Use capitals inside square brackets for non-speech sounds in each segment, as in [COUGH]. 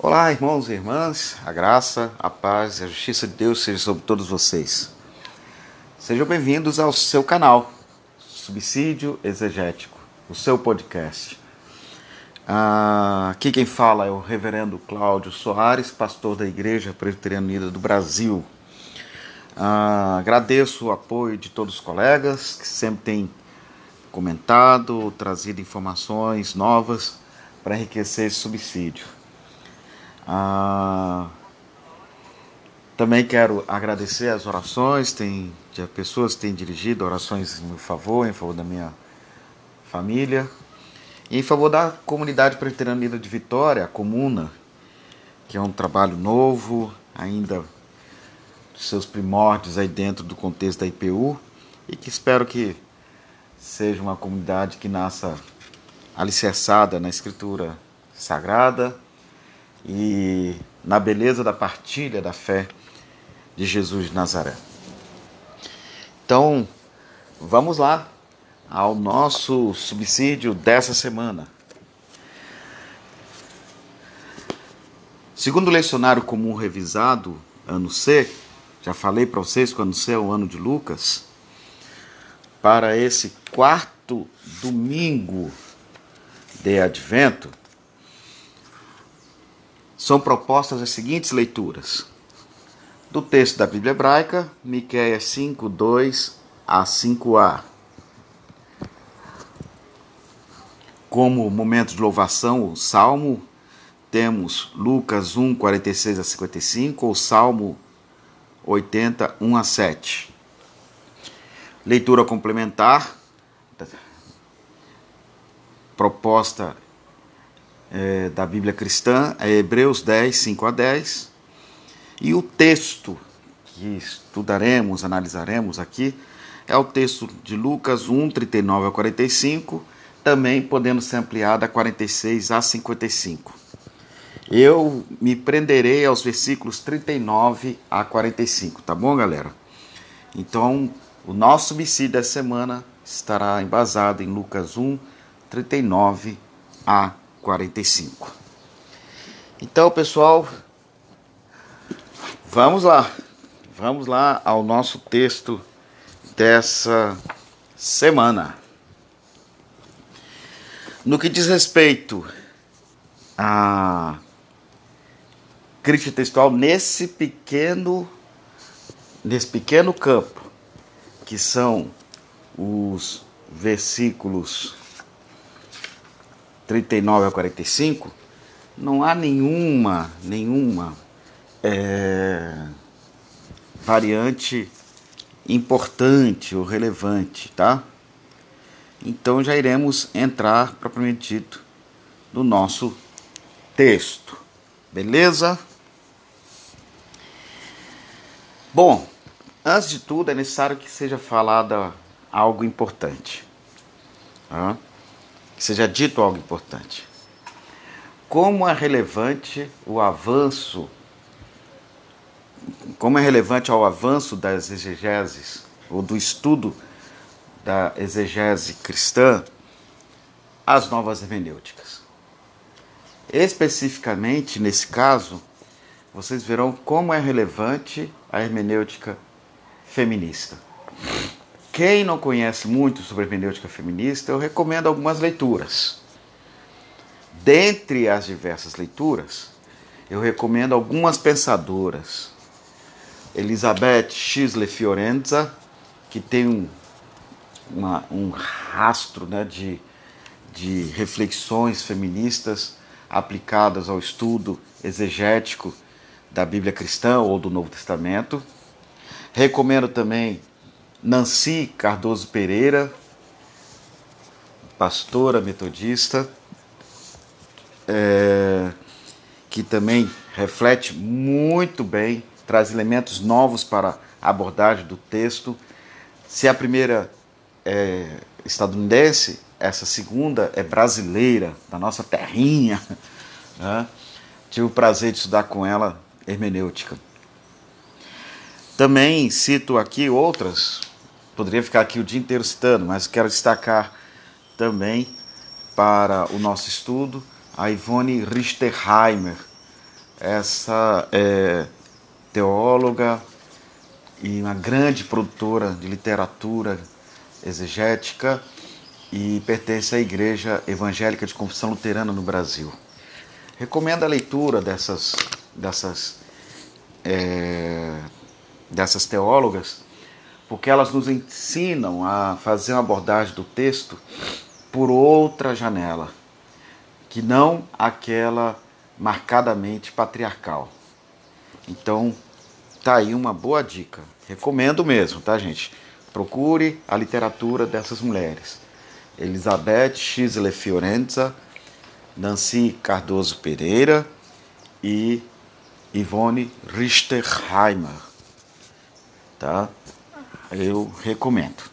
Olá, irmãos e irmãs, a graça, a paz e a justiça de Deus seja sobre todos vocês. Sejam bem-vindos ao seu canal, Subsídio Exegético, o seu podcast. Ah, aqui quem fala é o Reverendo Cláudio Soares, pastor da Igreja Presbiteriana Unida do Brasil. Ah, agradeço o apoio de todos os colegas que sempre têm comentado, trazido informações novas para enriquecer esse subsídio. Ah, também quero agradecer as orações, tem pessoas que têm dirigido orações em meu favor, em favor da minha família, e em favor da comunidade presbiteriana de Vitória, a Comuna, que é um trabalho novo, ainda seus primórdios aí dentro do contexto da IPU, e que espero que seja uma comunidade que nasça alicerçada na escritura sagrada, e na beleza da partilha da fé de Jesus de Nazaré. Então, vamos lá ao nosso subsídio dessa semana. Segundo o lecionário comum revisado, ano C, já falei para vocês que o ano C é o ano de Lucas, para esse quarto domingo de advento, são propostas as seguintes leituras. Do texto da Bíblia Hebraica, Miqueias 5, 2 a 5a. Como momento de louvação, o Salmo, temos Lucas 1, 46 a 55, ou Salmo 80, 1 a 7. Leitura complementar, proposta é, da Bíblia cristã é Hebreus 10, 5 a 10. E o texto que estudaremos, analisaremos aqui, é o texto de Lucas 1, 39 a 45, também podendo ser ampliado a 46 a 55. Eu me prenderei aos versículos 39 a 45, tá bom, galera? Então, o nosso homicídio dessa semana estará embasado em Lucas 1, 39 a 45. 45. Então, pessoal, vamos lá. Vamos lá ao nosso texto dessa semana. No que diz respeito à crítica textual nesse pequeno nesse pequeno campo que são os versículos 39 a 45, não há nenhuma, nenhuma é, variante importante ou relevante, tá? Então já iremos entrar propriamente dito no nosso texto, beleza? Bom, antes de tudo é necessário que seja falada algo importante. Tá? Que seja dito algo importante. Como é relevante o avanço, como é relevante ao avanço das exegeses, ou do estudo da exegese cristã, as novas hermenêuticas. Especificamente nesse caso, vocês verão como é relevante a hermenêutica feminista. Quem não conhece muito sobre hermenêutica feminista, eu recomendo algumas leituras. Dentre as diversas leituras, eu recomendo algumas pensadoras. Elizabeth Schisle Fiorenza, que tem um, uma, um rastro né, de, de reflexões feministas aplicadas ao estudo exegético da Bíblia cristã ou do Novo Testamento. Recomendo também Nancy Cardoso Pereira, pastora metodista, é, que também reflete muito bem, traz elementos novos para a abordagem do texto. Se a primeira é estadunidense, essa segunda é brasileira, da nossa terrinha. [LAUGHS] Né? Tive o prazer de estudar com ela hermenêutica. Também cito aqui outras Poderia ficar aqui o dia inteiro citando, mas quero destacar também para o nosso estudo a Ivone Richterheimer, essa é, teóloga e uma grande produtora de literatura exegética e pertence à Igreja Evangélica de Confissão Luterana no Brasil. Recomendo a leitura dessas, dessas, é, dessas teólogas, porque elas nos ensinam a fazer uma abordagem do texto por outra janela, que não aquela marcadamente patriarcal. Então, tá aí uma boa dica. Recomendo mesmo, tá, gente? Procure a literatura dessas mulheres. Elizabeth Schisle Fiorenza, Nancy Cardoso Pereira e Ivone Richterheimer. Tá? Eu recomendo.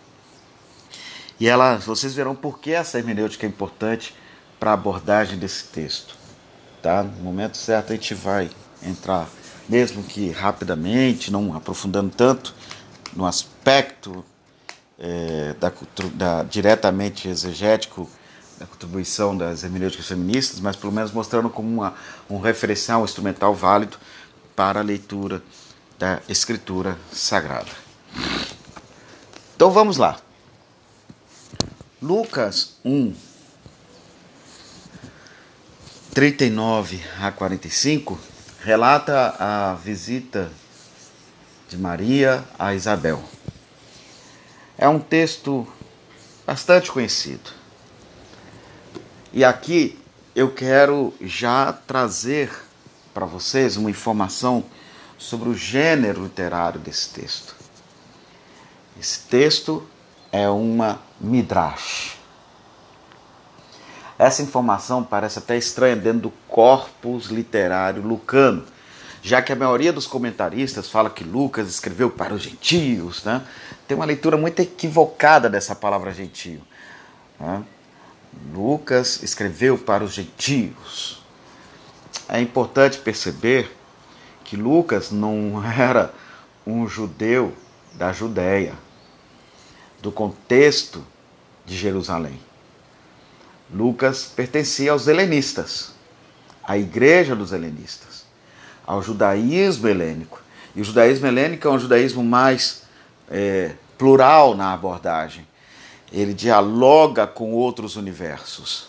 E ela, vocês verão por que essa hermenêutica é importante para a abordagem desse texto. Tá? No momento certo a gente vai entrar, mesmo que rapidamente, não aprofundando tanto no aspecto é, da, da, diretamente exegético da contribuição das hermenêuticas feministas, mas pelo menos mostrando como uma, um referencial, um instrumental válido para a leitura da Escritura Sagrada. Então vamos lá. Lucas 1, 39 a 45 relata a visita de Maria a Isabel. É um texto bastante conhecido. E aqui eu quero já trazer para vocês uma informação sobre o gênero literário desse texto. Esse texto é uma midrash. Essa informação parece até estranha dentro do corpus literário lucano, já que a maioria dos comentaristas fala que Lucas escreveu para os gentios, né? Tem uma leitura muito equivocada dessa palavra gentio. Né? Lucas escreveu para os gentios. É importante perceber que Lucas não [LAUGHS] era um judeu da Judéia, do contexto de Jerusalém. Lucas pertencia aos helenistas, à igreja dos helenistas, ao judaísmo helênico. E o judaísmo helênico é um judaísmo mais é, plural na abordagem ele dialoga com outros universos,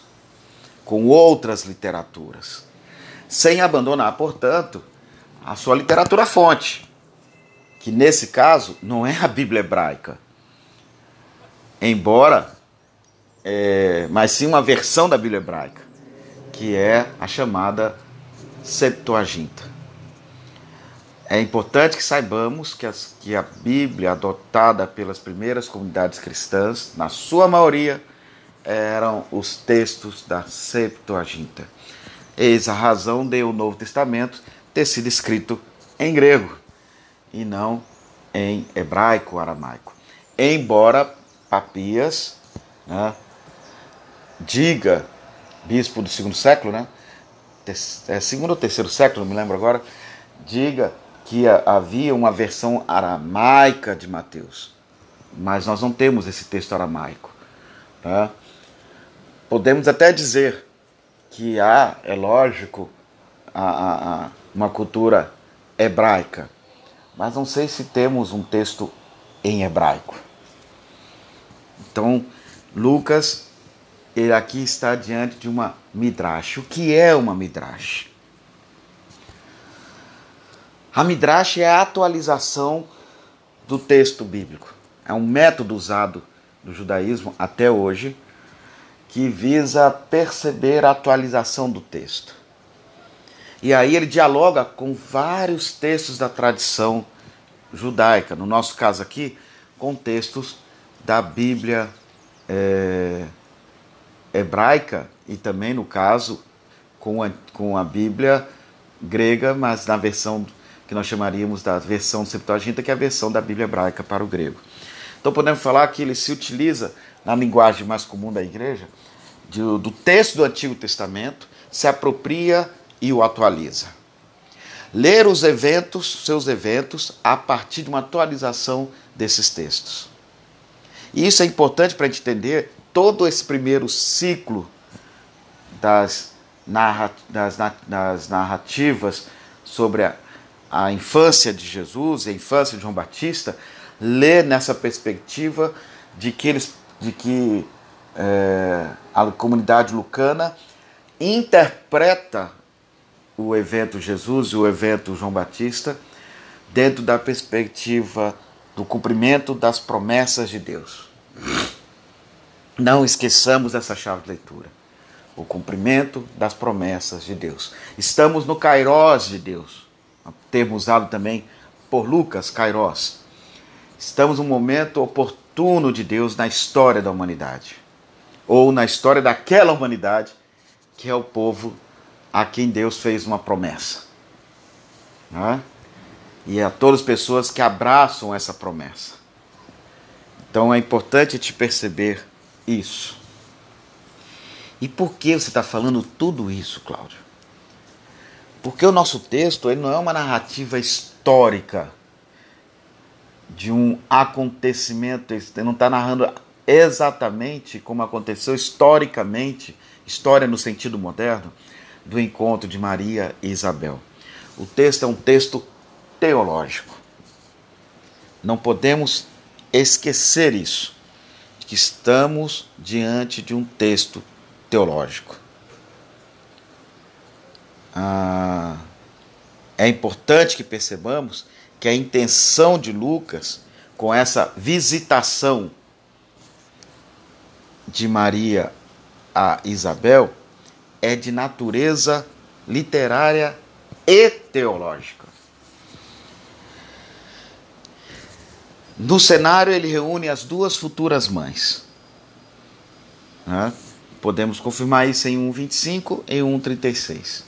com outras literaturas, sem abandonar, portanto, a sua literatura fonte, que nesse caso não é a Bíblia hebraica, embora, é, mas sim uma versão da Bíblia hebraica, que é a chamada Septuaginta. É importante que saibamos que, as, que a Bíblia adotada pelas primeiras comunidades cristãs, na sua maioria, eram os textos da Septuaginta. Eis a razão de o Novo Testamento ter sido escrito em grego e não em hebraico aramaico. Embora Papias né, diga, bispo do segundo século, né, é segundo ou terceiro século, não me lembro agora, diga que havia uma versão aramaica de Mateus, mas nós não temos esse texto aramaico. Tá? Podemos até dizer que há, é lógico, uma cultura hebraica, mas não sei se temos um texto em hebraico. Então, Lucas, ele aqui está diante de uma midrash. O que é uma midrash? A Midrash é a atualização do texto bíblico. É um método usado no judaísmo até hoje que visa perceber a atualização do texto. E aí ele dialoga com vários textos da tradição judaica, no nosso caso aqui, com textos da Bíblia é, hebraica e também, no caso, com a, com a Bíblia grega, mas na versão que nós chamaríamos da versão Septuaginta, que é a versão da Bíblia hebraica para o grego. Então podemos falar que ele se utiliza na linguagem mais comum da igreja de, do texto do Antigo Testamento, se apropria e o atualiza. Ler os eventos, seus eventos, a partir de uma atualização desses textos. E isso é importante para a gente entender todo esse primeiro ciclo das, narra, das, das narrativas sobre a, a infância de Jesus, a infância de João Batista, lê nessa perspectiva de que eles, de que é, a comunidade lucana interpreta o evento Jesus e o evento João Batista dentro da perspectiva do cumprimento das promessas de Deus. Não esqueçamos essa chave de leitura. O cumprimento das promessas de Deus. Estamos no Kairós de Deus. Termo usado também por Lucas, Kairós. Estamos num momento oportuno de Deus na história da humanidade. Ou na história daquela humanidade que é o povo a quem Deus fez uma promessa. Né? E a todas as pessoas que abraçam essa promessa. Então é importante te perceber isso. E por que você está falando tudo isso, Cláudio? Porque o nosso texto ele não é uma narrativa histórica de um acontecimento, ele não está narrando exatamente como aconteceu historicamente, história no sentido moderno, do encontro de Maria e Isabel. O texto é um texto teológico. Não podemos esquecer isso, que estamos diante de um texto teológico. Ah, é importante que percebamos que a intenção de Lucas com essa visitação de Maria a Isabel é de natureza literária e teológica. No cenário, ele reúne as duas futuras mães. Né? Podemos confirmar isso em 1,25 e 1,36.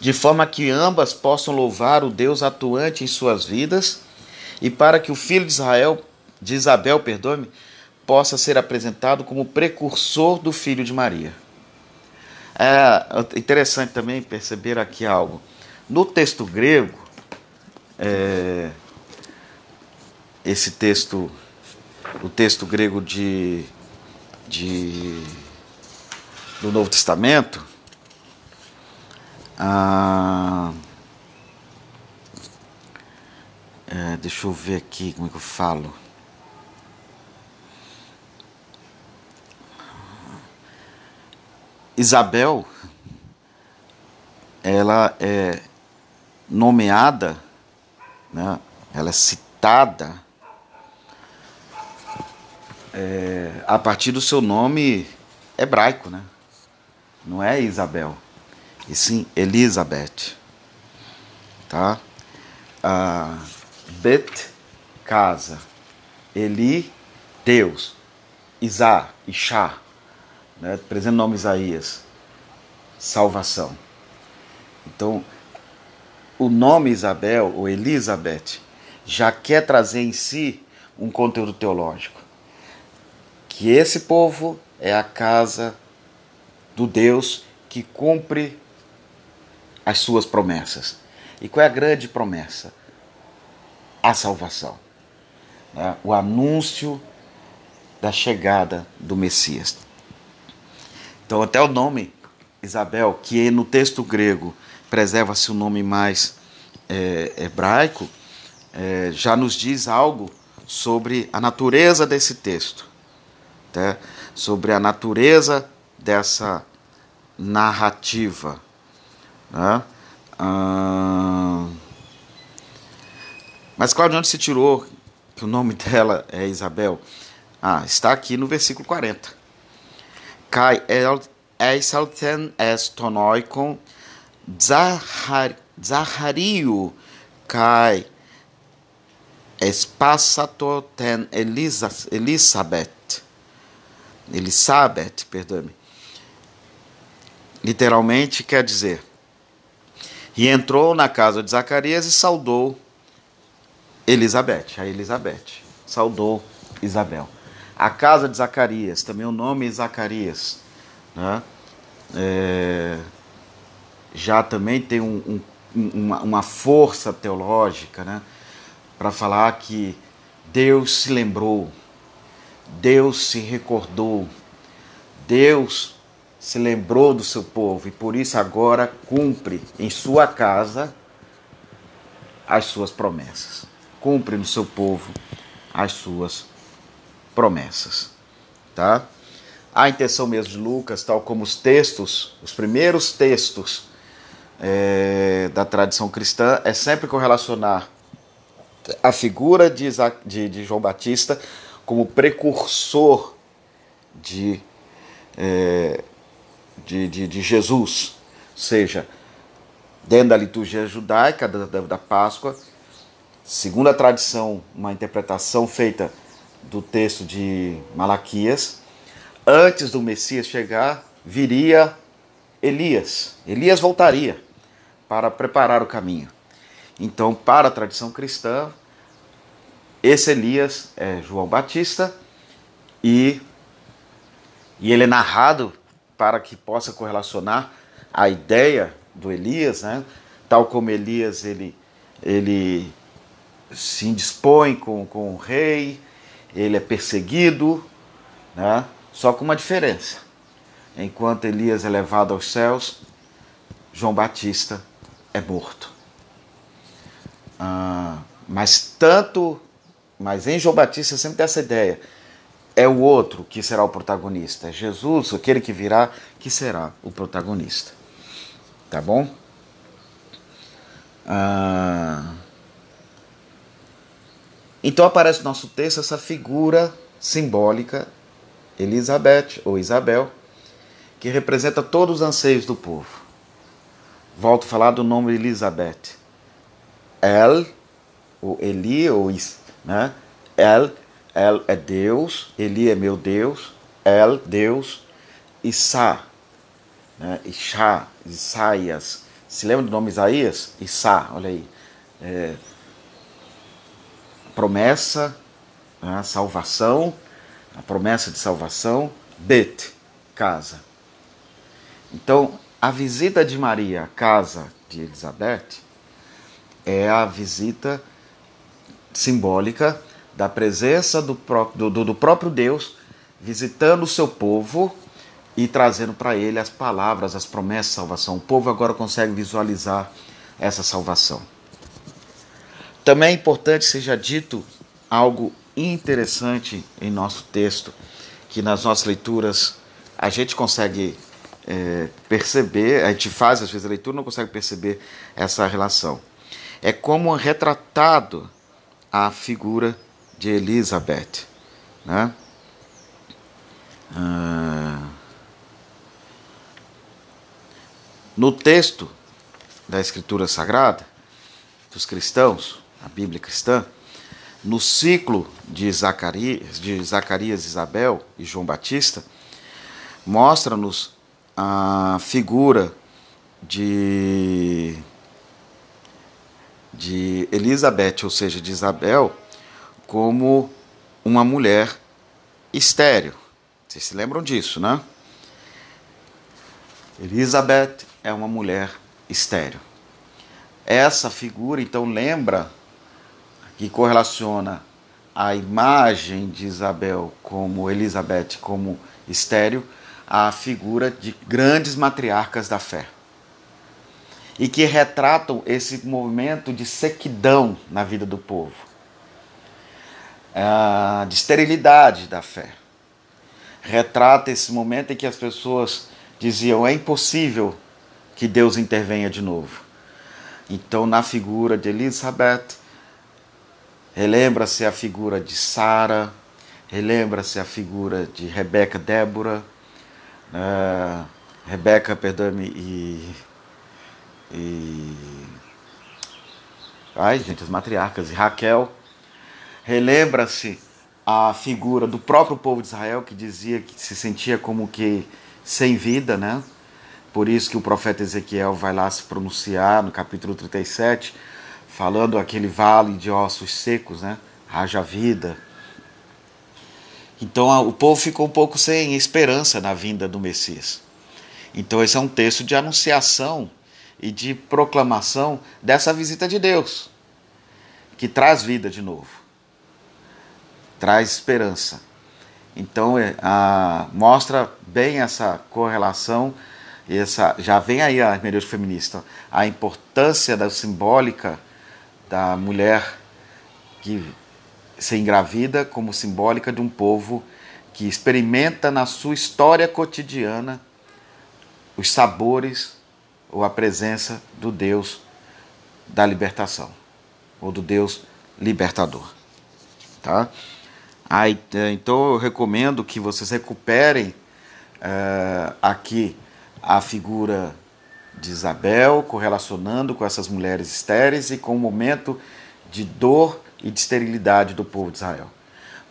De forma que ambas possam louvar o Deus atuante em suas vidas e para que o filho de Israel, de Isabel, perdoe-me, possa ser apresentado como precursor do filho de Maria. É interessante também perceber aqui algo. No texto grego, é, esse texto, o texto grego de, de do Novo Testamento, ah, é, deixa eu ver aqui como é que eu falo. Isabel, ela é nomeada, né, ela é citada é, a partir do seu nome hebraico, né? Não é Isabel, e sim Elizabeth, tá? Ah, Bet, casa, Eli, Deus, Isá, Ixá, né, presente nome Isaías, salvação. Então, o nome Isabel ou Elizabeth já quer trazer em si um conteúdo teológico. Que esse povo é a casa do Deus que cumpre as suas promessas. E qual é a grande promessa? A salvação. Né? O anúncio da chegada do Messias. Então, até o nome Isabel, que no texto grego preserva-se o nome mais é, hebraico, é, já nos diz algo sobre a natureza desse texto, tá? sobre a natureza dessa narrativa. Né? Ah, mas Cláudio, onde se tirou que o nome dela é Isabel? Ah, está aqui no versículo 40 kai eisalten estonoikon Zahario kai espassato ten Elizabeth. Elizabeth, perdoe-me. Literalmente quer dizer: E entrou na casa de Zacarias e saudou Elizabeth, a Elizabeth. Saudou Isabel a casa de Zacarias, também o nome Zacarias, né? É, já também tem um, um, uma, uma, força teológica né? para falar que Deus se lembrou, Deus se recordou, Deus se lembrou do seu povo e por isso agora cumpre em sua casa as suas promessas. Cumpre no seu povo as suas promessas, tá? A intenção mesmo de Lucas, tal como os textos, os primeiros textos é, da tradição cristã, é sempre correlacionar a figura de, Isaac, de, de João Batista como precursor de, é, de, de, de, Jesus, seja, dentro da liturgia judaica da, da, da Páscoa, segundo a tradição, uma interpretação feita do texto de Malaquias, antes do Messias chegar, viria Elias. Elias voltaria para preparar o caminho. Então, para a tradição cristã, esse Elias é João Batista e, e ele é narrado para que possa correlacionar a ideia do Elias, né? tal como Elias ele, ele se indispõe com, com o rei, ele é perseguido, né? só com uma diferença. Enquanto Elias é levado aos céus, João Batista é morto. Ah, mas tanto, mas em João Batista sempre tem essa ideia. É o outro que será o protagonista. É Jesus, aquele que virá, que será o protagonista. Tá bom? Ah, então aparece no nosso texto essa figura simbólica, Elizabeth ou Isabel, que representa todos os anseios do povo. Volto a falar do nome Elizabeth. El, ou Eli, ou Is, né? El, El é Deus, Eli é meu Deus, El, Deus, Issa, né? Isha, Isaías. Se lembra do nome Isaías? Issa, olha aí. É, promessa, né, salvação, a promessa de salvação, Bet, casa. Então, a visita de Maria à casa de Elizabeth é a visita simbólica da presença do próprio, do, do próprio Deus visitando o seu povo e trazendo para ele as palavras, as promessas de salvação. O povo agora consegue visualizar essa salvação. Também é importante seja dito algo interessante em nosso texto, que nas nossas leituras a gente consegue é, perceber, a gente faz às vezes a leitura não consegue perceber essa relação. É como retratado a figura de Elizabeth. Né? Ah, no texto da Escritura Sagrada, dos cristãos, a Bíblia cristã, no ciclo de Zacarias, de Zacarias, Isabel e João Batista, mostra-nos a figura de, de Elizabeth, ou seja, de Isabel, como uma mulher estéreo. Vocês se lembram disso, né? Elizabeth é uma mulher estéreo. Essa figura, então, lembra que correlaciona a imagem de Isabel como Elizabeth como estéreo à figura de grandes matriarcas da fé. E que retratam esse movimento de sequidão na vida do povo, ah, de esterilidade da fé. Retrata esse momento em que as pessoas diziam: é impossível que Deus intervenha de novo. Então, na figura de Elizabeth, relembra-se a figura de Sara, relembra-se a figura de Rebeca Débora, uh, Rebeca, perdoe-me, e, e. Ai, gente, as matriarcas, e Raquel. Relembra-se a figura do próprio povo de Israel que dizia que se sentia como que sem vida, né? Por isso que o profeta Ezequiel vai lá se pronunciar no capítulo 37, falando aquele vale de ossos secos, né? Haja vida. Então o povo ficou um pouco sem esperança na vinda do Messias. Então esse é um texto de anunciação e de proclamação dessa visita de Deus, que traz vida de novo, traz esperança. Então é, a, mostra bem essa correlação, essa, já vem aí a hermenêutica feminista, a importância da simbólica da mulher que se engravida como simbólica de um povo que experimenta na sua história cotidiana os sabores ou a presença do Deus da libertação, ou do Deus libertador. Tá? Aí, então eu recomendo que vocês recuperem uh, aqui a figura de Isabel, correlacionando com essas mulheres estéreis e com o momento de dor e de esterilidade do povo de Israel.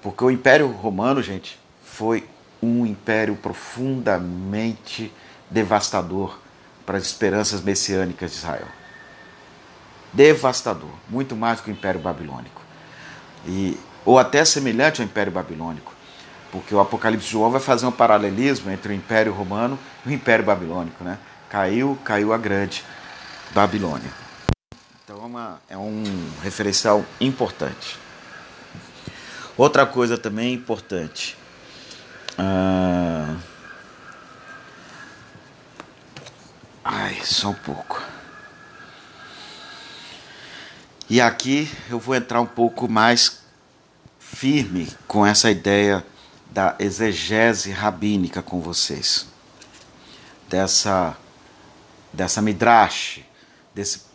Porque o Império Romano, gente, foi um império profundamente devastador para as esperanças messiânicas de Israel. Devastador, muito mais do que o Império Babilônico. E, ou até semelhante ao Império Babilônico, porque o Apocalipse de João vai fazer um paralelismo entre o Império Romano e o Império Babilônico. Né? Caiu, caiu a grande Babilônia. Então é, uma, é um referencial importante. Outra coisa também importante. Ah, ai, só um pouco. E aqui eu vou entrar um pouco mais firme com essa ideia da exegese rabínica com vocês. Dessa, dessa midrash, desse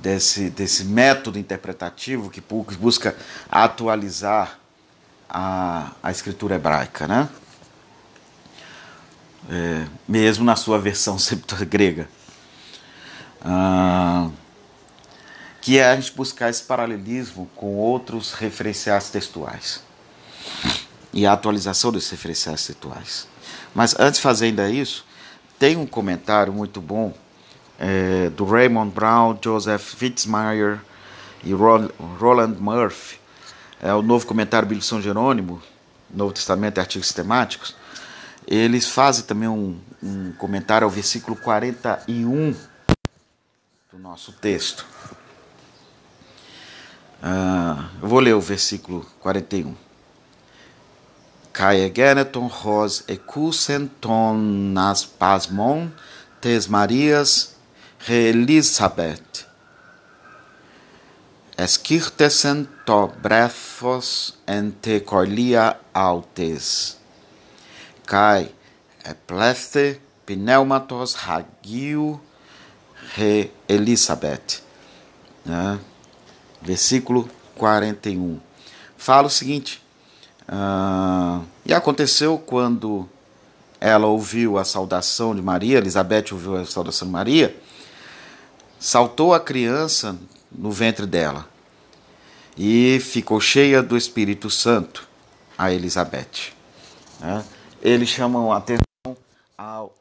desse, desse método interpretativo que busca atualizar a, a escritura hebraica, né? É, mesmo na sua versão [LAUGHS] grega. Ah, que é a gente buscar esse paralelismo com outros referenciais textuais e a atualização desses referenciais textuais. Mas antes de fazer ainda isso, tem um comentário muito bom é, do Raymond Brown, Joseph Fitzmyer e Roland Murphy. É o novo comentário bíblico São Jerônimo, Novo Testamento e artigos sistemáticos. Eles fazem também um, um comentário ao versículo 41 do nosso texto. Uh, eu vou ler o versículo 41. Kai egeneton ros ecusenton nas pasmon tes Marias Elisabeth. Esquirtesen to brefos ente corlia altes. Kai epleste pneumatos hagio re Elisabeth. Né? Versículo 41. Fala o seguinte. Uh, e aconteceu quando ela ouviu a saudação de Maria, Elizabeth ouviu a saudação de Maria, saltou a criança no ventre dela e ficou cheia do Espírito Santo, a Elizabeth. Né? Eles chamam atenção ao,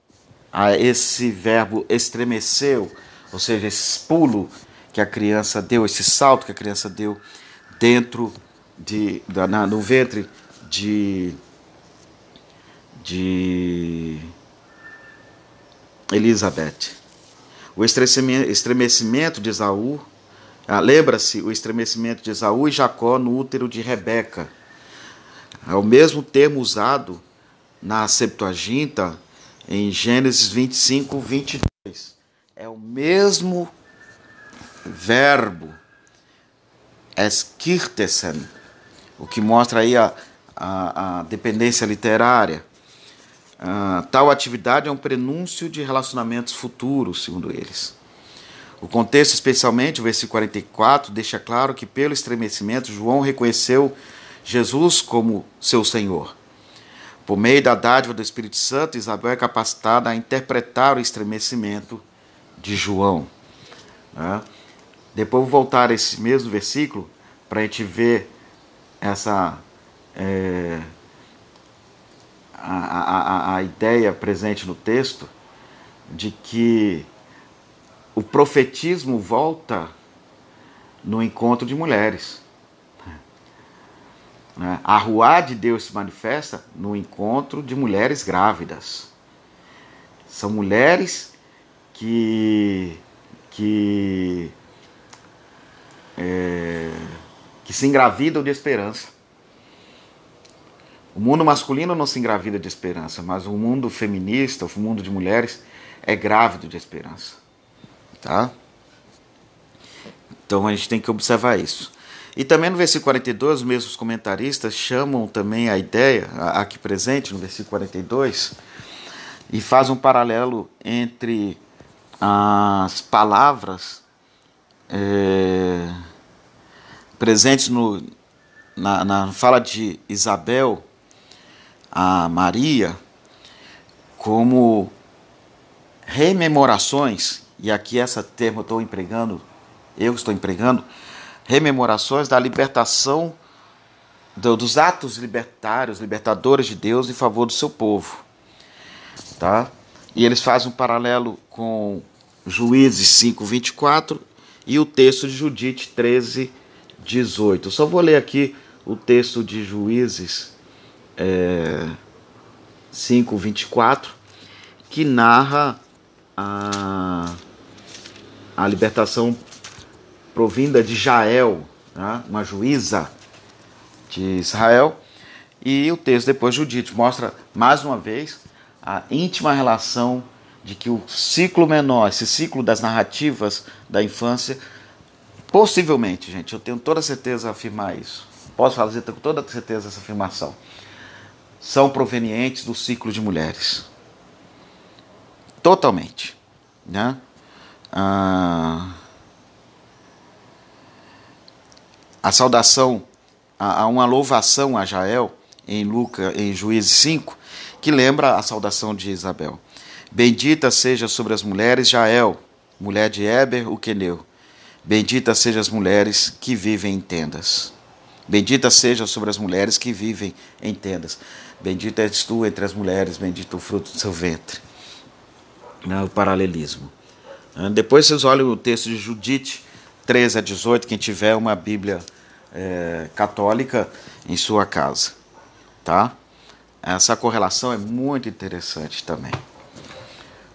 a esse verbo estremeceu, ou seja, esse pulo que a criança deu, esse salto que a criança deu dentro de, da, na, no ventre de, de Elizabeth o estremecimento de Esaú, ah, lembra-se o estremecimento de Esaú e Jacó no útero de Rebeca. É o mesmo termo usado na Septuaginta em Gênesis 25, 22. É o mesmo verbo, esquirtesen, o que mostra aí a, a, a dependência literária. Ah, tal atividade é um prenúncio de relacionamentos futuros, segundo eles. O contexto, especialmente o versículo 44, deixa claro que, pelo estremecimento, João reconheceu Jesus como seu Senhor. Por meio da dádiva do Espírito Santo, Isabel é capacitada a interpretar o estremecimento de João. Né? Depois vou voltar a esse mesmo versículo para a gente ver essa. É, a, a, a ideia presente no texto de que o profetismo volta no encontro de mulheres. Né? A rua de Deus se manifesta no encontro de mulheres grávidas. São mulheres que, que, é, que se engravidam de esperança. O mundo masculino não se engravida de esperança, mas o mundo feminista, o mundo de mulheres, é grávido de esperança. Tá? Então a gente tem que observar isso. E também no versículo 42, os mesmos comentaristas chamam também a ideia, aqui presente no versículo 42, e faz um paralelo entre as palavras é, presentes no, na, na fala de Isabel a Maria como rememorações, e aqui essa termo eu estou empregando, eu estou empregando, rememorações da libertação do, dos atos libertários, libertadores de Deus em favor do seu povo. Tá? E eles fazem um paralelo com Juízes 5, 24 e o texto de Judite 13, 18. Eu só vou ler aqui o texto de Juízes é, 5, 24, que narra a, a libertação provinda de Jael, né, uma juíza de Israel, e o texto depois Judite mostra mais uma vez a íntima relação de que o ciclo menor, esse ciclo das narrativas da infância, possivelmente, gente, eu tenho toda certeza afirmar isso. Posso fazer com toda certeza essa afirmação. São provenientes do ciclo de mulheres. Totalmente. Né? Ah, a saudação, há uma louvação a Jael em Lucas, em Juízes 5, que lembra a saudação de Isabel. Bendita seja sobre as mulheres Jael, mulher de Eber, o queneu. Bendita seja as mulheres que vivem em tendas. Bendita seja sobre as mulheres que vivem em tendas. Bendita és tu entre as mulheres, bendito o fruto do seu ventre. Né, o paralelismo. Né, depois vocês olham o texto de Judite 13 a 18, quem tiver uma Bíblia é, católica em sua casa. Tá? Essa correlação é muito interessante também.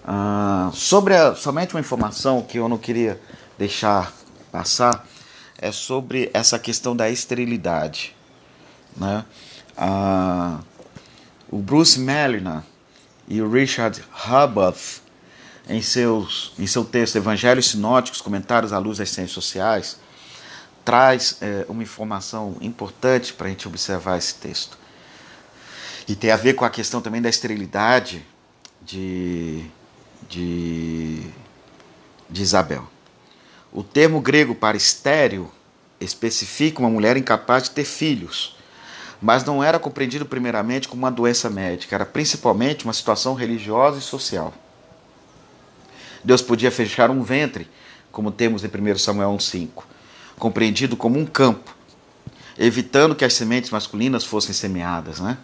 Ah, sobre a, somente uma informação que eu não queria deixar passar é sobre essa questão da esterilidade. Né? Ah, o Bruce Melina e o Richard Hubbard, em, seus, em seu texto Evangelhos Sinóticos, Comentários à Luz das Ciências Sociais, traz é, uma informação importante para a gente observar esse texto. E tem a ver com a questão também da esterilidade de, de, de Isabel. O termo grego para estéreo especifica uma mulher incapaz de ter filhos, mas não era compreendido primeiramente como uma doença médica, era principalmente uma situação religiosa e social. Deus podia fechar um ventre, como temos em 1 Samuel 1,5, compreendido como um campo, evitando que as sementes masculinas fossem semeadas. Né?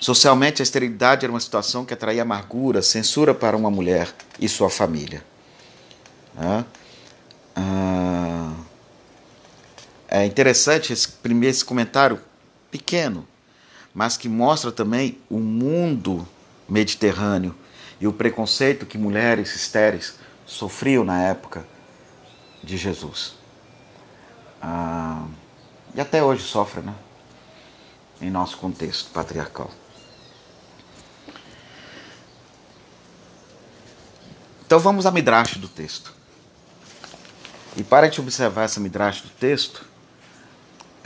Socialmente, a esterilidade era uma situação que atraía amargura, censura para uma mulher e sua família. Né? Ah, é interessante esse, primeiro, esse comentário pequeno, mas que mostra também o mundo mediterrâneo e o preconceito que mulheres estéreis sofriam na época de Jesus. Ah, e até hoje sofrem, né? Em nosso contexto patriarcal. Então vamos à midrash do texto. E para te observar essa midrash do texto,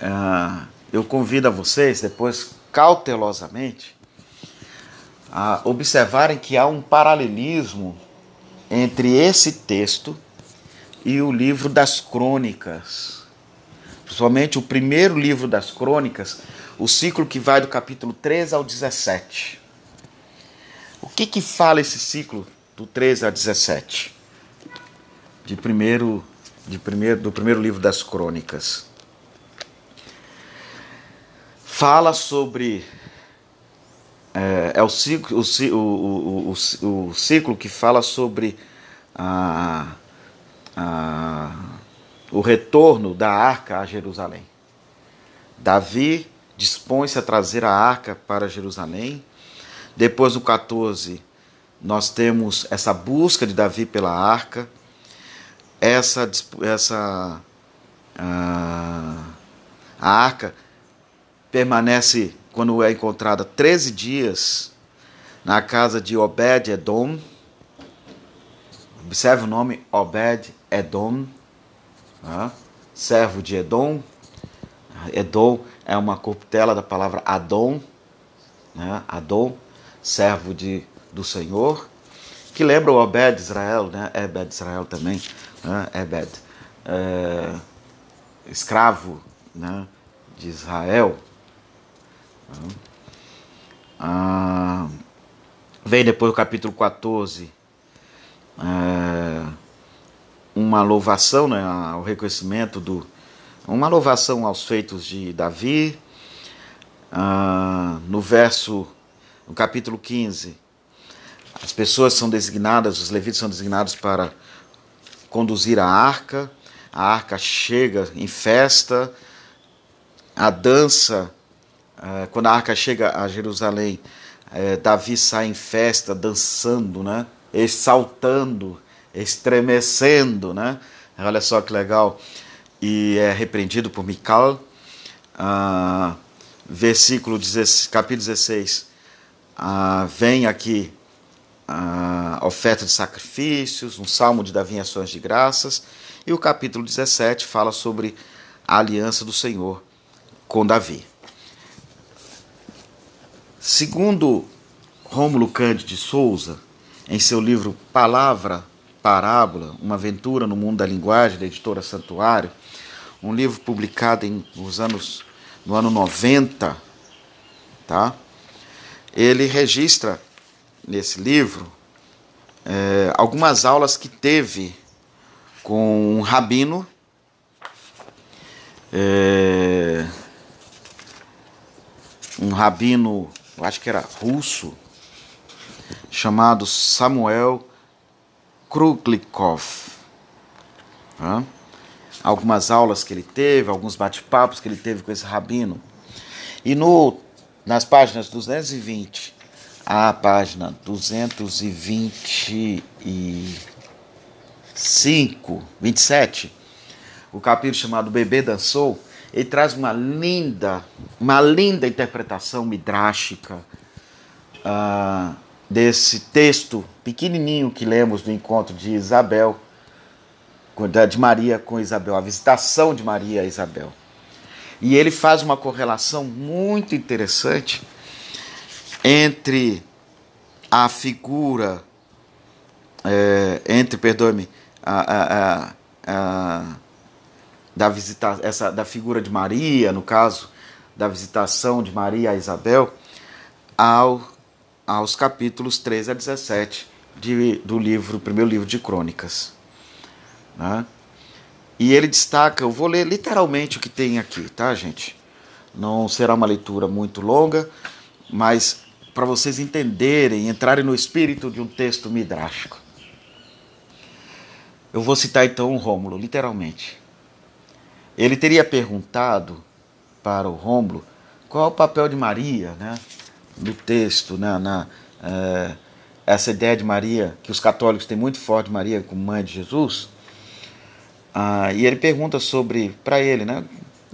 uh, eu convido a vocês, depois cautelosamente, a observarem que há um paralelismo entre esse texto e o livro das crônicas. Principalmente o primeiro livro das crônicas, o ciclo que vai do capítulo 13 ao 17. O que que fala esse ciclo do 13 a 17? De primeiro de primeiro, do primeiro livro das crônicas. Fala sobre. É, é o, ciclo, o, o, o, o, ciclo que fala sobre a, a, o retorno da arca a Jerusalém. Davi dispõe-se a trazer a arca para Jerusalém. Depois, no 14, nós temos essa busca de Davi pela arca essa, essa a, a arca permanece quando é encontrada 13 dias na casa de Obed-Edom. Observe o nome Obed-Edom, né? servo de Edom. Edom é uma corruptela da palavra Adon, né? Adon, servo de, do Senhor, que lembra o Obed Israel, né? Ebed Israel também, né? Ebed, é, escravo né? de Israel. Ah, vem depois do capítulo 14 é, uma louvação, né, o reconhecimento do. Uma louvação aos feitos de Davi. Ah, no verso, no capítulo 15, as pessoas são designadas, os levitas são designados para conduzir a arca. A arca chega em festa, a dança quando a arca chega a Jerusalém, é, Davi sai em festa, dançando, né? Exaltando, estremecendo, né? Olha só que legal. E é repreendido por Mical. Ah, versículo 16, capítulo 16. Ah, vem aqui a oferta de sacrifícios, um salmo de Davi em ações de graças. E o capítulo 17 fala sobre a aliança do Senhor com Davi. Segundo Rômulo Cândido de Souza, em seu livro Palavra, Parábola, uma aventura no mundo da linguagem, da editora Santuário, um livro publicado em, nos anos, no ano 90, tá? ele registra nesse livro é, algumas aulas que teve com um rabino é, um rabino eu acho que era russo, chamado Samuel Kruglikov. Algumas aulas que ele teve, alguns bate-papos que ele teve com esse rabino. E no, nas páginas 220 a página 225, 27, o capítulo chamado Bebê Dançou, ele traz uma linda, uma linda interpretação midrástica uh, desse texto pequenininho que lemos do encontro de Isabel, de Maria com Isabel, a visitação de Maria a Isabel. E ele faz uma correlação muito interessante entre a figura, é, entre, perdoe-me, a, a, a, a da visita, essa da figura de Maria, no caso da visitação de Maria a Isabel, ao, aos capítulos 13 a 17 de, do livro, primeiro livro de Crônicas. Né? E ele destaca, eu vou ler literalmente o que tem aqui, tá, gente? Não será uma leitura muito longa, mas para vocês entenderem, entrarem no espírito de um texto midrástico. Eu vou citar então Rômulo, literalmente. Ele teria perguntado para o Rômulo qual é o papel de Maria né, no texto, né, na, é, essa ideia de Maria, que os católicos têm muito forte Maria como mãe de Jesus. Ah, e ele pergunta sobre, para ele, né,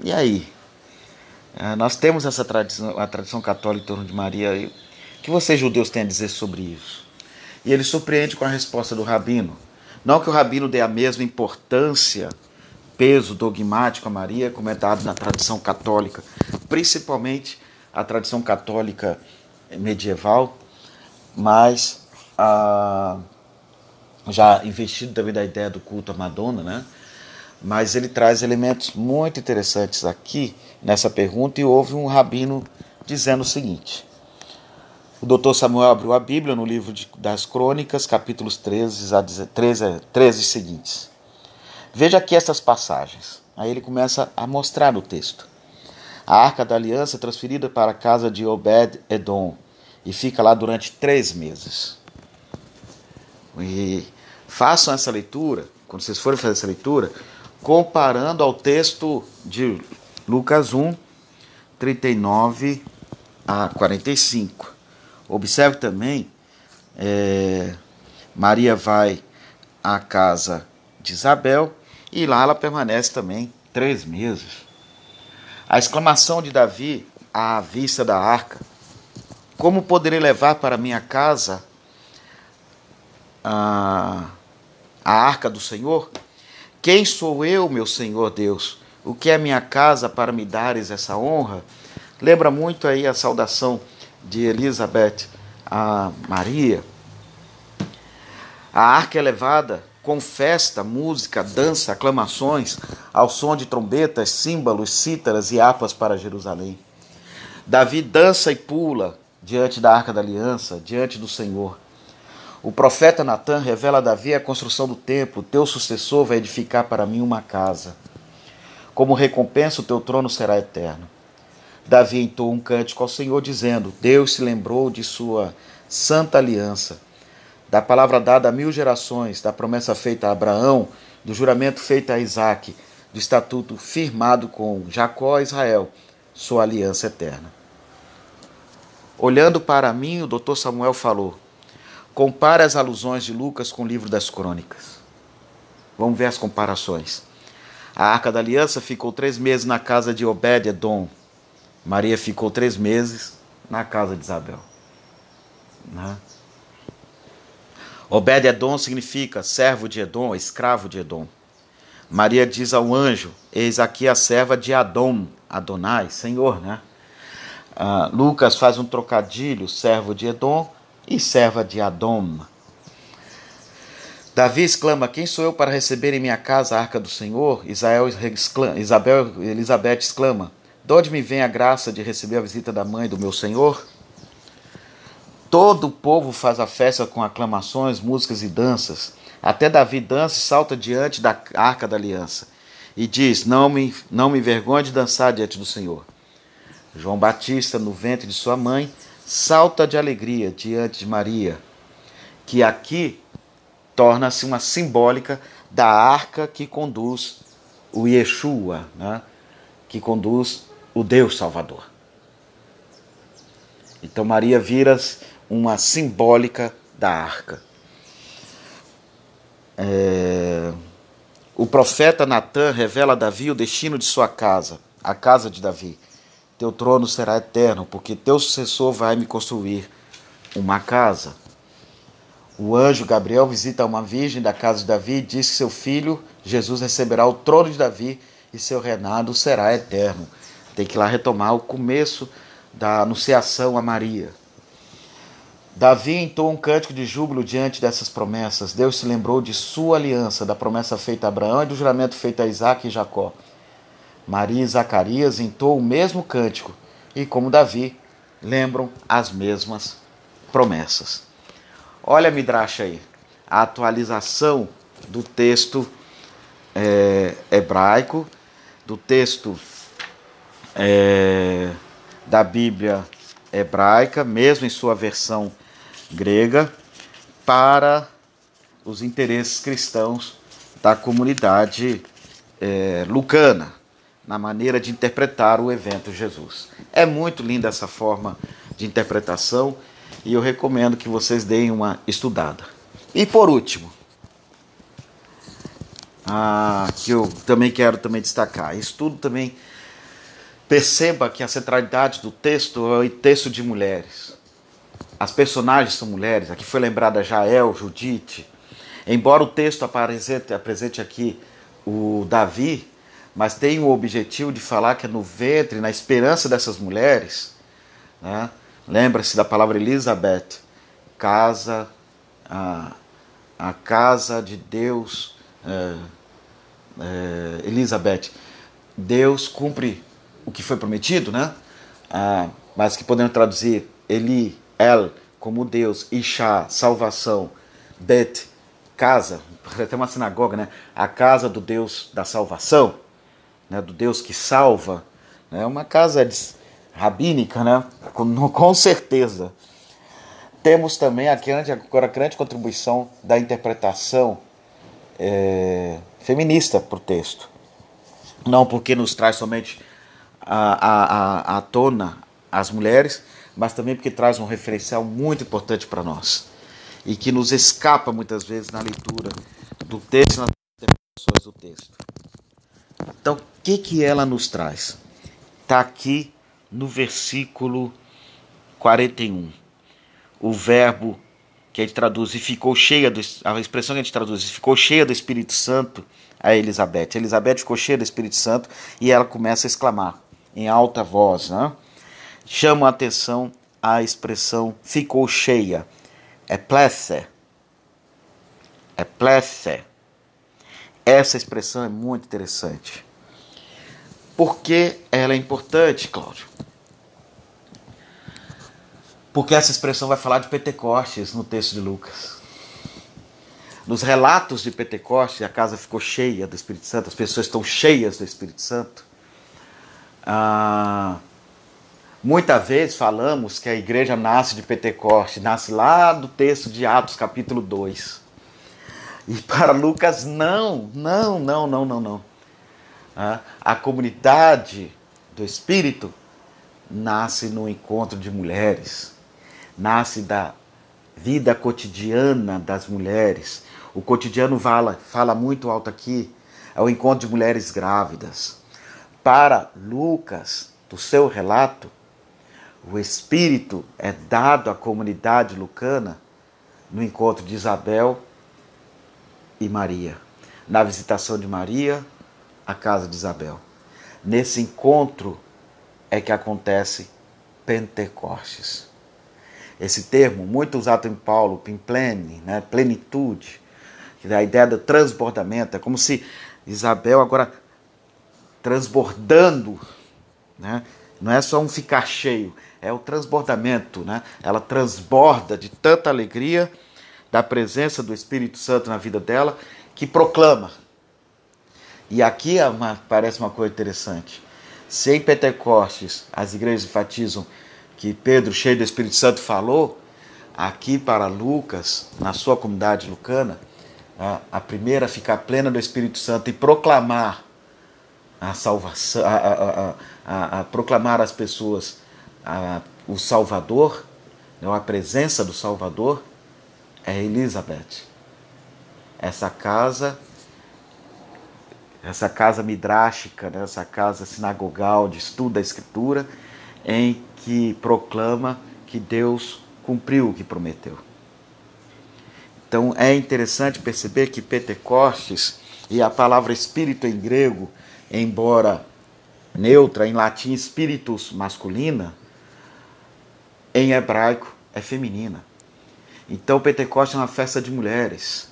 e aí? É, nós temos essa tradição, a tradição católica em torno de Maria. E, o que vocês judeus têm a dizer sobre isso? E ele surpreende com a resposta do rabino. Não que o rabino dê a mesma importância peso dogmático a Maria, como é dado na tradição católica, principalmente a tradição católica medieval, mas ah, já investido também da ideia do culto à Madonna, né? Mas ele traz elementos muito interessantes aqui nessa pergunta e houve um rabino dizendo o seguinte. O doutor Samuel abriu a Bíblia no livro de, das Crônicas, capítulos 13 a 13, 13 seguintes. Veja aqui essas passagens. Aí ele começa a mostrar no texto. A arca da aliança é transferida para a casa de Obed-Edom e fica lá durante três meses. E façam essa leitura, quando vocês forem fazer essa leitura, comparando ao texto de Lucas 1, 39 a 45. Observe também, é, Maria vai à casa de Isabel e lá ela permanece também três meses. A exclamação de Davi à vista da arca? Como poderei levar para minha casa a, a arca do Senhor? Quem sou eu, meu Senhor Deus? O que é minha casa para me dares essa honra? Lembra muito aí a saudação de Elizabeth a Maria. A arca é levada com festa, música, dança, aclamações, ao som de trombetas, símbolos, cítaras e apas para Jerusalém. Davi dança e pula diante da arca da aliança, diante do Senhor. O profeta Natan revela a Davi a construção do templo. Teu sucessor vai edificar para mim uma casa. Como recompensa, o teu trono será eterno. Davi entoou um cântico ao Senhor, dizendo: Deus se lembrou de sua santa aliança, da palavra dada a mil gerações, da promessa feita a Abraão, do juramento feito a Isaac, do estatuto firmado com Jacó e Israel, sua aliança eterna. Olhando para mim, o doutor Samuel falou: compare as alusões de Lucas com o livro das crônicas. Vamos ver as comparações. A arca da aliança ficou três meses na casa de Obed-Edom. Maria ficou três meses na casa de Isabel. Né? Obed-Edom significa servo de Edom, escravo de Edom. Maria diz ao anjo: Eis aqui a serva de Adom, Adonai, Senhor, né? Uh, Lucas faz um trocadilho, servo de Edom e serva de Adom. Davi exclama: Quem sou eu para receber em minha casa a arca do Senhor? Israel exclama, Isabel, Elizabeth exclama: De onde me vem a graça de receber a visita da mãe do meu Senhor? Todo o povo faz a festa com aclamações, músicas e danças. Até Davi dança e salta diante da arca da aliança e diz: Não me, não me envergonhe de dançar diante do Senhor. João Batista, no ventre de sua mãe, salta de alegria diante de Maria, que aqui torna-se uma simbólica da arca que conduz o Yeshua, né? que conduz o Deus Salvador. Então Maria vira uma simbólica da arca. É... O profeta Natan revela a Davi o destino de sua casa, a casa de Davi. Teu trono será eterno, porque teu sucessor vai me construir uma casa. O anjo Gabriel visita uma virgem da casa de Davi e diz que seu filho, Jesus, receberá o trono de Davi e seu reinado será eterno. Tem que ir lá retomar o começo da anunciação a Maria. Davi entoou um cântico de júbilo diante dessas promessas. Deus se lembrou de sua aliança, da promessa feita a Abraão e do juramento feito a Isaac e Jacó. Maria e Zacarias entoam o mesmo cântico e, como Davi, lembram as mesmas promessas. Olha, Midrash aí, a atualização do texto é, hebraico, do texto é, da Bíblia hebraica, mesmo em sua versão grega, para os interesses cristãos da comunidade é, lucana na maneira de interpretar o evento Jesus. É muito linda essa forma de interpretação e eu recomendo que vocês deem uma estudada. E por último, que eu também quero também destacar, estudo também perceba que a centralidade do texto é o texto de mulheres. As personagens são mulheres. Aqui foi lembrada Jael, Judite. Embora o texto apresente, apresente aqui o Davi, mas tem o objetivo de falar que é no ventre, na esperança dessas mulheres, né? lembra-se da palavra Elizabeth, casa, a, a casa de Deus, é, é, Elizabeth, Deus cumpre o que foi prometido, né? Ah, mas que podemos traduzir Eli, El, como Deus, Isha, salvação, Bet, casa, [LAUGHS] até uma sinagoga, né? A casa do Deus da salvação né, do Deus que salva, é né, uma casa rabínica, né, com, [LAUGHS] com certeza. Temos também a grande, a grande contribuição da interpretação é, feminista para o texto. Não porque nos traz somente a, a, a, tona as mulheres, mas também porque traz um referencial muito importante para nós e que nos escapa muitas vezes na leitura do texto nas interpretações do texto. Então, o que, que ela nos traz? Está aqui no versículo 41. O verbo que a gente traduz e ficou cheia do, a expressão que a gente traduz ficou cheia do Espírito Santo a Elizabeth. Elizabeth ficou cheia do Espírito Santo e ela começa a exclamar em alta voz, né? Chama a atenção a expressão ficou cheia. É plesse. É plesse. Essa expressão é muito interessante. Por que ela é importante, Cláudio? Porque essa expressão vai falar de Pentecostes no texto de Lucas. Nos relatos de Pentecostes, a casa ficou cheia do Espírito Santo, as pessoas estão cheias do Espírito Santo. Ah, muitas vezes falamos que a igreja nasce de Pentecostes, nasce lá do texto de Atos, capítulo 2. E para Lucas, não, não, não, não, não, não. Ah, a comunidade do Espírito nasce no encontro de mulheres nasce da vida cotidiana das mulheres. O cotidiano fala, fala muito alto aqui, é o encontro de mulheres grávidas. Para Lucas, do seu relato, o Espírito é dado à comunidade lucana no encontro de Isabel e Maria, na visitação de Maria à casa de Isabel. Nesse encontro é que acontece Pentecostes. Esse termo, muito usado em Paulo, pimplene, né, plenitude, que a ideia do transbordamento. É como se Isabel agora transbordando, né? não é só um ficar cheio, é o transbordamento. Né? Ela transborda de tanta alegria da presença do Espírito Santo na vida dela que proclama. E aqui é uma, parece uma coisa interessante. Se em Pentecostes as igrejas enfatizam que Pedro, cheio do Espírito Santo, falou, aqui para Lucas, na sua comunidade lucana, a primeira a ficar plena do Espírito Santo e proclamar a salvação, a, a, a, a proclamar às pessoas o Salvador, né, a presença do Salvador, é Elizabeth. Essa casa, essa casa midrástica, né, essa casa sinagogal de estudo da Escritura, em que proclama que Deus cumpriu o que prometeu. Então é interessante perceber que Pentecostes e a palavra espírito em grego, embora neutra, em latim espíritus masculina, em hebraico é feminina. Então Pentecostes é uma festa de mulheres,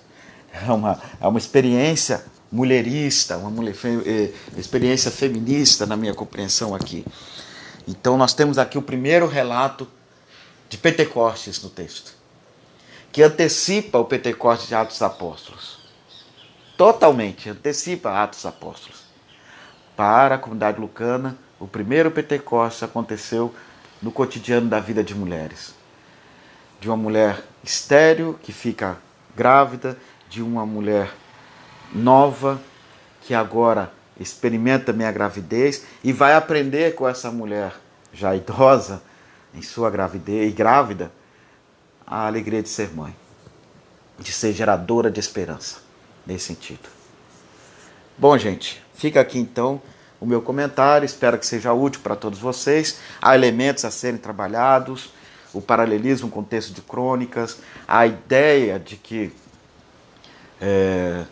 é uma, é uma experiência mulherista, uma mulher, eh, experiência feminista na minha compreensão aqui. Então nós temos aqui o primeiro relato de Pentecostes no texto, que antecipa o Pentecostes de Atos dos Apóstolos. Totalmente antecipa Atos dos Apóstolos. Para a comunidade lucana, o primeiro Pentecostes aconteceu no cotidiano da vida de mulheres. De uma mulher estéril que fica grávida, de uma mulher nova que agora experimenta minha gravidez e vai aprender com essa mulher já idosa, em sua gravidez e grávida, a alegria de ser mãe, de ser geradora de esperança, nesse sentido. Bom, gente, fica aqui então o meu comentário, espero que seja útil para todos vocês. Há elementos a serem trabalhados, o paralelismo com o texto de crônicas, a ideia de que é,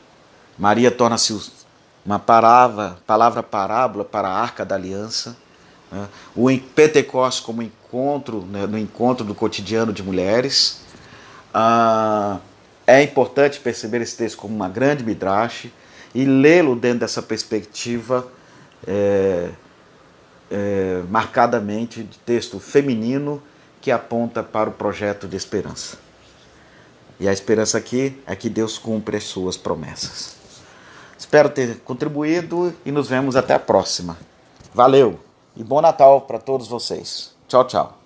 Maria torna-se uma palavra, palavra parábola para a arca da aliança. Né? O Pentecostes como encontro, né, no encontro do cotidiano de mulheres. Ah, é importante perceber esse texto como uma grande midrash e lê-lo dentro dessa perspectiva é, é, marcadamente de texto feminino que aponta para o projeto de esperança. E a esperança aqui é que Deus cumpre as suas promessas. Espero ter contribuído e nos vemos até a próxima. Valeu e bom Natal para todos vocês. Tchau, tchau.